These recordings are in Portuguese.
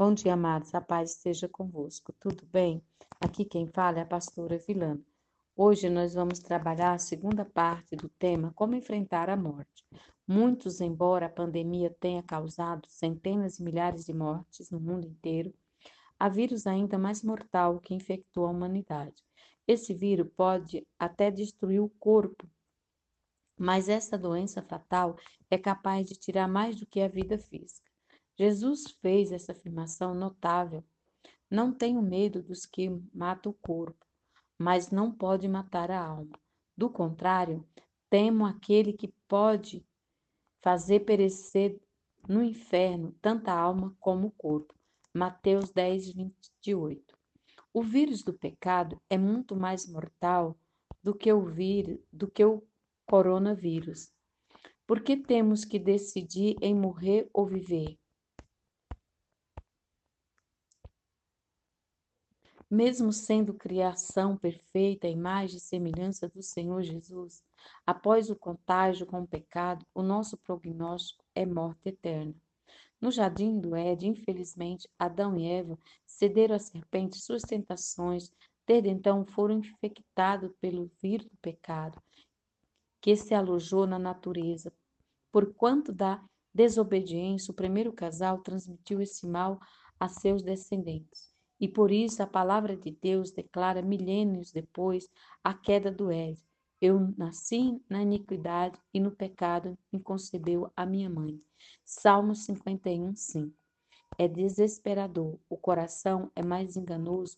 Bom dia, amados. A paz esteja convosco. Tudo bem? Aqui quem fala é a pastora Vilana. Hoje nós vamos trabalhar a segunda parte do tema Como enfrentar a morte. Muitos, embora a pandemia tenha causado centenas e milhares de mortes no mundo inteiro, há vírus ainda mais mortal que infectou a humanidade. Esse vírus pode até destruir o corpo, mas essa doença fatal é capaz de tirar mais do que a vida física. Jesus fez essa afirmação notável. Não tenho medo dos que matam o corpo, mas não pode matar a alma. Do contrário, temo aquele que pode fazer perecer no inferno tanta alma como o corpo. Mateus 10, 28. O vírus do pecado é muito mais mortal do que o vírus, do que o coronavírus. Por que temos que decidir em morrer ou viver? Mesmo sendo criação perfeita, imagem e semelhança do Senhor Jesus, após o contágio com o pecado, o nosso prognóstico é morte eterna. No jardim do Éden, infelizmente, Adão e Eva cederam à serpente suas tentações, desde então foram infectados pelo vírus do pecado, que se alojou na natureza. Por quanto da desobediência, o primeiro casal transmitiu esse mal a seus descendentes. E por isso a palavra de Deus declara milênios depois a queda do Éden. Eu nasci na iniquidade e no pecado me concebeu a minha mãe. Salmo 51, 5. É desesperador. O coração é mais enganoso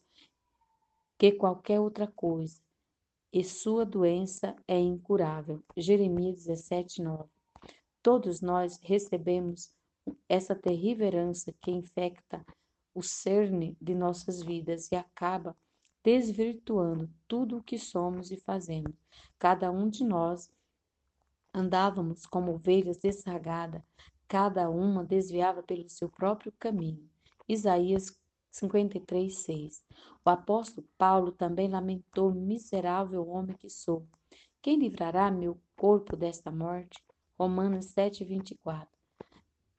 que qualquer outra coisa, e sua doença é incurável. Jeremias 17, 9. Todos nós recebemos essa terrível herança que infecta o cerne de nossas vidas e acaba desvirtuando tudo o que somos e fazemos. Cada um de nós andávamos como ovelhas desragadas, cada uma desviava pelo seu próprio caminho. Isaías 53, 6. O apóstolo Paulo também lamentou: Miserável homem que sou. Quem livrará meu corpo desta morte? Romanos 7, 24.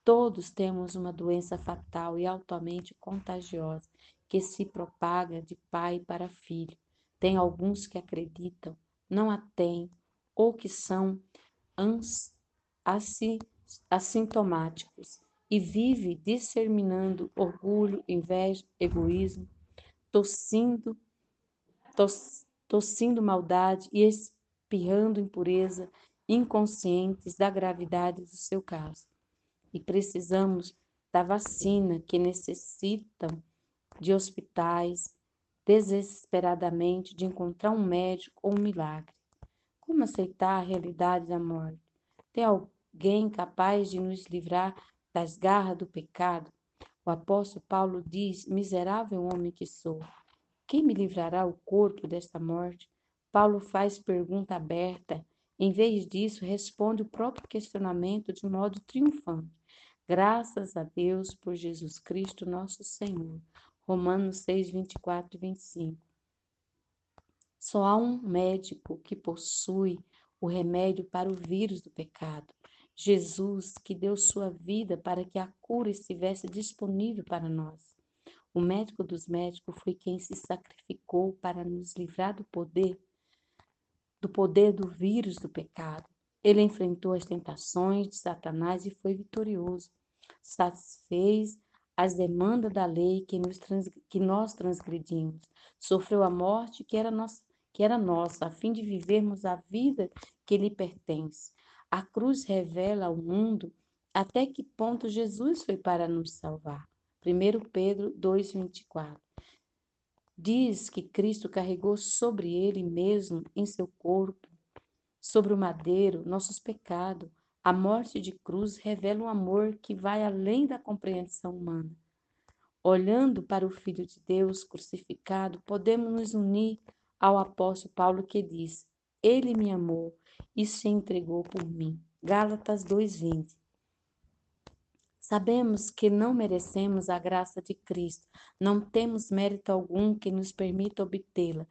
Todos temos uma doença fatal e altamente contagiosa que se propaga de pai para filho. Tem alguns que acreditam, não a têm, ou que são assintomáticos e vive disseminando orgulho, inveja, egoísmo, tossindo, tos, tossindo maldade e espirrando impureza, inconscientes da gravidade do seu caso e precisamos da vacina que necessitam de hospitais desesperadamente de encontrar um médico ou um milagre. Como aceitar a realidade da morte? Tem alguém capaz de nos livrar das garras do pecado? O apóstolo Paulo diz: Miserável homem que sou, quem me livrará o corpo desta morte? Paulo faz pergunta aberta. Em vez disso, responde o próprio questionamento de modo triunfante. Graças a Deus por Jesus Cristo, nosso Senhor. Romanos 6, 24 e 25. Só há um médico que possui o remédio para o vírus do pecado. Jesus, que deu sua vida para que a cura estivesse disponível para nós. O médico dos médicos foi quem se sacrificou para nos livrar do poder do poder do vírus do pecado. Ele enfrentou as tentações de Satanás e foi vitorioso. Satisfez as demandas da lei que, nos, que nós transgredimos. Sofreu a morte que era, nossa, que era nossa, a fim de vivermos a vida que lhe pertence. A cruz revela ao mundo até que ponto Jesus foi para nos salvar. 1 Pedro 2,24 diz que Cristo carregou sobre ele mesmo, em seu corpo, sobre o madeiro, nossos pecados. A morte de cruz revela um amor que vai além da compreensão humana. Olhando para o Filho de Deus crucificado, podemos nos unir ao apóstolo Paulo que diz: Ele me amou e se entregou por mim. Gálatas 2:20. Sabemos que não merecemos a graça de Cristo, não temos mérito algum que nos permita obtê-la,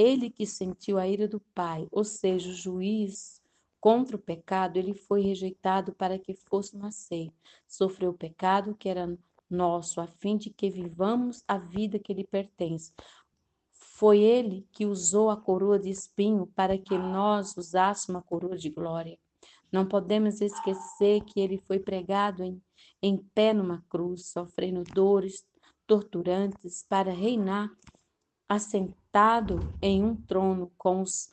ele que sentiu a ira do Pai, ou seja, o juiz contra o pecado, ele foi rejeitado para que fosse aceitos. Sofreu o pecado que era nosso, a fim de que vivamos a vida que lhe pertence. Foi ele que usou a coroa de espinho para que nós usássemos a coroa de glória. Não podemos esquecer que ele foi pregado em, em pé numa cruz, sofrendo dores torturantes para reinar assentado em um trono com os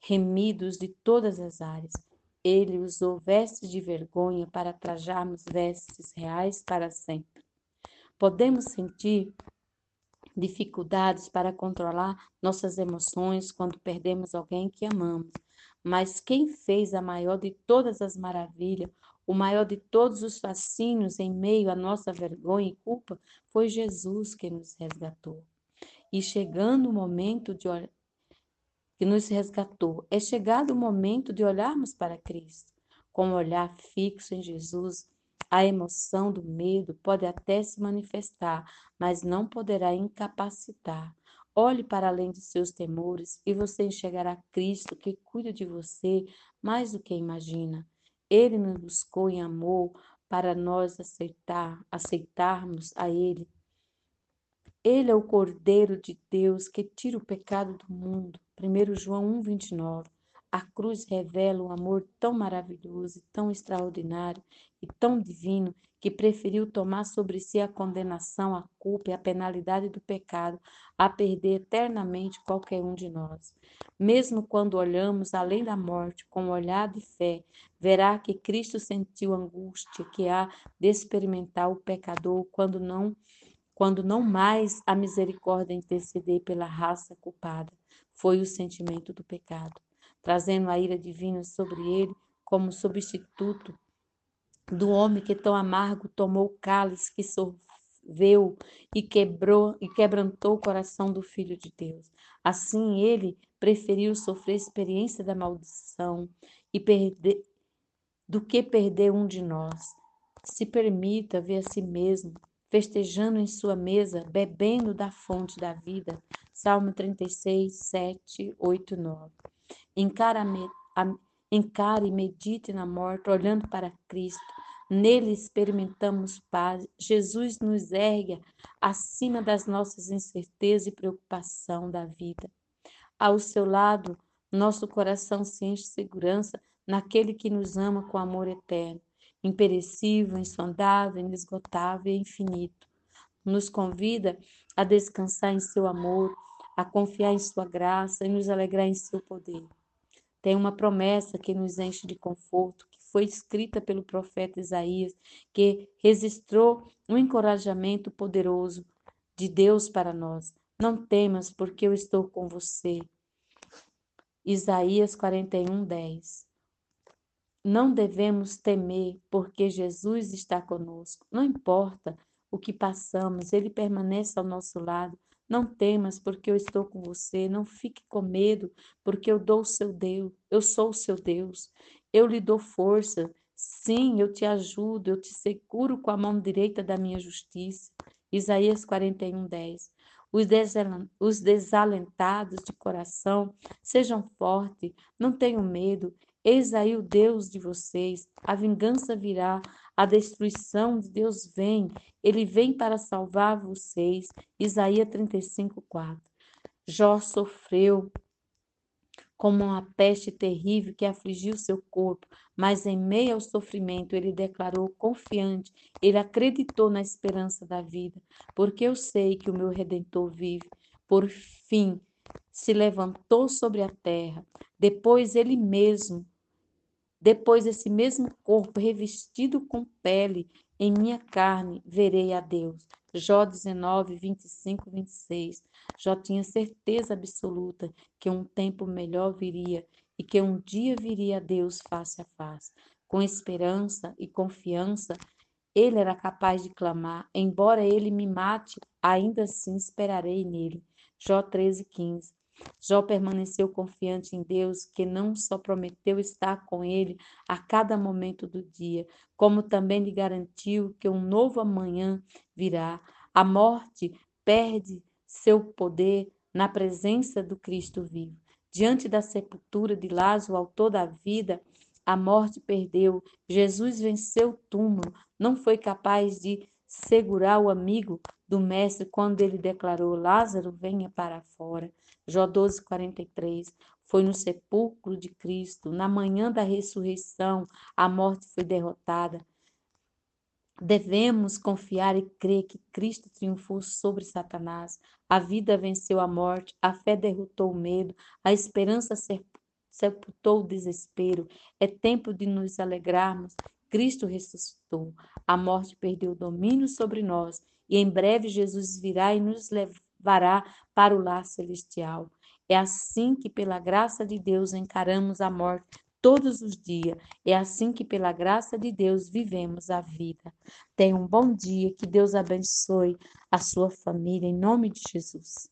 remidos de todas as áreas. Ele usou vestes de vergonha para trajarmos vestes reais para sempre. Podemos sentir dificuldades para controlar nossas emoções quando perdemos alguém que amamos. Mas quem fez a maior de todas as maravilhas, o maior de todos os fascínios em meio à nossa vergonha e culpa, foi Jesus que nos resgatou. E chegando o momento de que nos resgatou, é chegado o momento de olharmos para Cristo. Com o olhar fixo em Jesus, a emoção do medo pode até se manifestar, mas não poderá incapacitar. Olhe para além de seus temores e você enxergará Cristo que cuida de você mais do que imagina. Ele nos buscou em amor para nós aceitar, aceitarmos a Ele. Ele é o Cordeiro de Deus que tira o pecado do mundo. 1 João 1, 29. A cruz revela um amor tão maravilhoso, tão extraordinário e tão divino que preferiu tomar sobre si a condenação, a culpa e a penalidade do pecado, a perder eternamente qualquer um de nós. Mesmo quando olhamos além da morte com um olhar de fé, verá que Cristo sentiu a angústia que há de experimentar o pecador quando não quando não mais a misericórdia interceder pela raça culpada. Foi o sentimento do pecado trazendo a ira divina sobre ele como substituto do homem que tão amargo tomou o cálice que sorveu e quebrou e quebrantou o coração do filho de Deus. Assim ele preferiu sofrer a experiência da maldição e perder do que perder um de nós. Se permita ver a si mesmo festejando em sua mesa, bebendo da fonte da vida. Salmo 36, 7, 8, 9. Encare e medite na morte, olhando para Cristo. Nele experimentamos paz. Jesus nos ergue acima das nossas incertezas e preocupação da vida. Ao seu lado, nosso coração se enche de segurança naquele que nos ama com amor eterno, imperecível, insondável, inesgotável e infinito. Nos convida a descansar em seu amor, a confiar em sua graça e nos alegrar em seu poder. Tem uma promessa que nos enche de conforto, que foi escrita pelo profeta Isaías, que registrou um encorajamento poderoso de Deus para nós. Não temas, porque eu estou com você. Isaías 41, 10. Não devemos temer, porque Jesus está conosco. Não importa o que passamos, ele permanece ao nosso lado. Não temas, porque eu estou com você. Não fique com medo, porque eu dou o seu Deus. Eu sou o seu Deus. Eu lhe dou força. Sim, eu te ajudo, eu te seguro com a mão direita da minha justiça. Isaías 41, 10. Os desalentados de coração, sejam fortes, não tenham medo. Eis aí o Deus de vocês. A vingança virá, a destruição de Deus vem, ele vem para salvar vocês. Isaías 35, 4. Jó sofreu como uma peste terrível que afligiu seu corpo, mas em meio ao sofrimento ele declarou confiante, ele acreditou na esperança da vida, porque eu sei que o meu redentor vive. Por fim, se levantou sobre a terra, depois ele mesmo depois esse mesmo corpo revestido com pele, em minha carne verei a Deus. Jó 19, 25, 26. Jó tinha certeza absoluta que um tempo melhor viria e que um dia viria a Deus face a face. Com esperança e confiança, ele era capaz de clamar: Embora ele me mate, ainda assim esperarei nele. Jó 13, 15. Jó permaneceu confiante em Deus, que não só prometeu estar com ele a cada momento do dia, como também lhe garantiu que um novo amanhã virá. A morte perde seu poder na presença do Cristo vivo. Diante da sepultura de Lázaro, autor da vida, a morte perdeu. Jesus venceu o túmulo, não foi capaz de segurar o amigo do mestre quando ele declarou: Lázaro, venha para fora. Jó 12, 43. Foi no sepulcro de Cristo, na manhã da ressurreição, a morte foi derrotada. Devemos confiar e crer que Cristo triunfou sobre Satanás. A vida venceu a morte, a fé derrotou o medo, a esperança sepultou o desespero. É tempo de nos alegrarmos. Cristo ressuscitou. A morte perdeu o domínio sobre nós e em breve Jesus virá e nos levará para o lar celestial. É assim que, pela graça de Deus, encaramos a morte todos os dias. É assim que, pela graça de Deus, vivemos a vida. Tenha um bom dia, que Deus abençoe a sua família, em nome de Jesus.